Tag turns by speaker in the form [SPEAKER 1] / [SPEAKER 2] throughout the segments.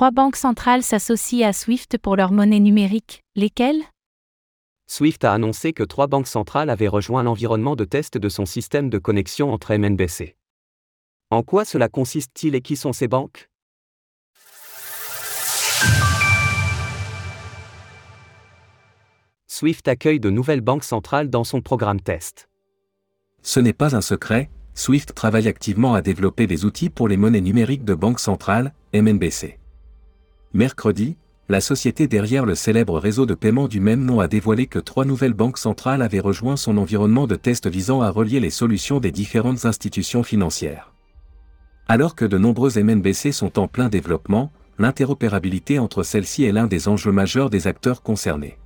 [SPEAKER 1] Trois banques centrales s'associent à SWIFT pour leur monnaie numérique. Lesquelles?
[SPEAKER 2] Swift a annoncé que trois banques centrales avaient rejoint l'environnement de test de son système de connexion entre MNBC. En quoi cela consiste-t-il et qui sont ces banques? Swift accueille de nouvelles banques centrales dans son programme test.
[SPEAKER 3] Ce n'est pas un secret, Swift travaille activement à développer des outils pour les monnaies numériques de banque centrale, MNBC. Mercredi, la société derrière le célèbre réseau de paiement du même nom a dévoilé que trois nouvelles banques centrales avaient rejoint son environnement de test visant à relier les solutions des différentes institutions financières. Alors que de nombreuses MNBC sont en plein développement, l'interopérabilité entre celles-ci est l'un des enjeux majeurs des acteurs concernés.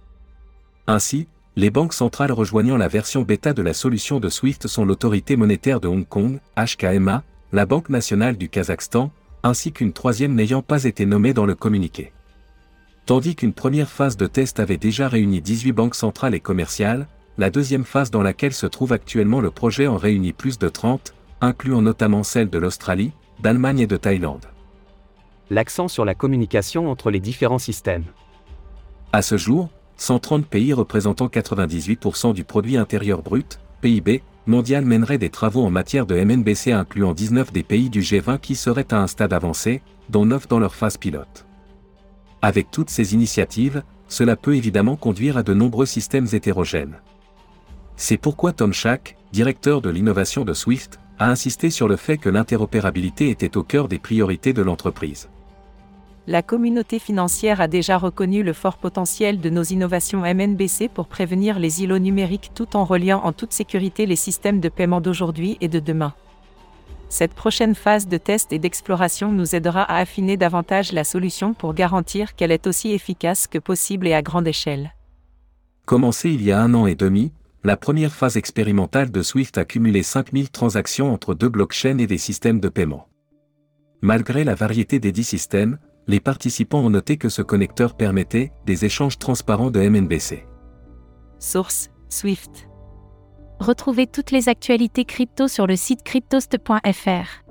[SPEAKER 3] Ainsi, les banques centrales rejoignant la version bêta de la solution de SWIFT sont l'autorité monétaire de Hong Kong, HKMA, la Banque nationale du Kazakhstan, ainsi qu'une troisième n'ayant pas été nommée dans le communiqué. Tandis qu'une première phase de test avait déjà réuni 18 banques centrales et commerciales, la deuxième phase dans laquelle se trouve actuellement le projet en réunit plus de 30, incluant notamment celles de l'Australie, d'Allemagne et de Thaïlande.
[SPEAKER 2] L'accent sur la communication entre les différents systèmes.
[SPEAKER 3] À ce jour, 130 pays représentant 98% du produit intérieur brut, PIB, mondial mèneraient des travaux en matière de MNBC incluant 19 des pays du G20 qui seraient à un stade avancé, dont 9 dans leur phase pilote. Avec toutes ces initiatives, cela peut évidemment conduire à de nombreux systèmes hétérogènes. C'est pourquoi Tom Schack, directeur de l'innovation de Swift, a insisté sur le fait que l'interopérabilité était au cœur des priorités de l'entreprise.
[SPEAKER 4] La communauté financière a déjà reconnu le fort potentiel de nos innovations MNBC pour prévenir les îlots numériques tout en reliant en toute sécurité les systèmes de paiement d'aujourd'hui et de demain. Cette prochaine phase de test et d'exploration nous aidera à affiner davantage la solution pour garantir qu'elle est aussi efficace que possible et à grande échelle.
[SPEAKER 3] Commencé il y a un an et demi, la première phase expérimentale de Swift a cumulé 5000 transactions entre deux blockchains et des systèmes de paiement. Malgré la variété des dix systèmes, les participants ont noté que ce connecteur permettait des échanges transparents de MNBC.
[SPEAKER 4] Source Swift.
[SPEAKER 1] Retrouvez toutes les actualités crypto sur le site cryptost.fr.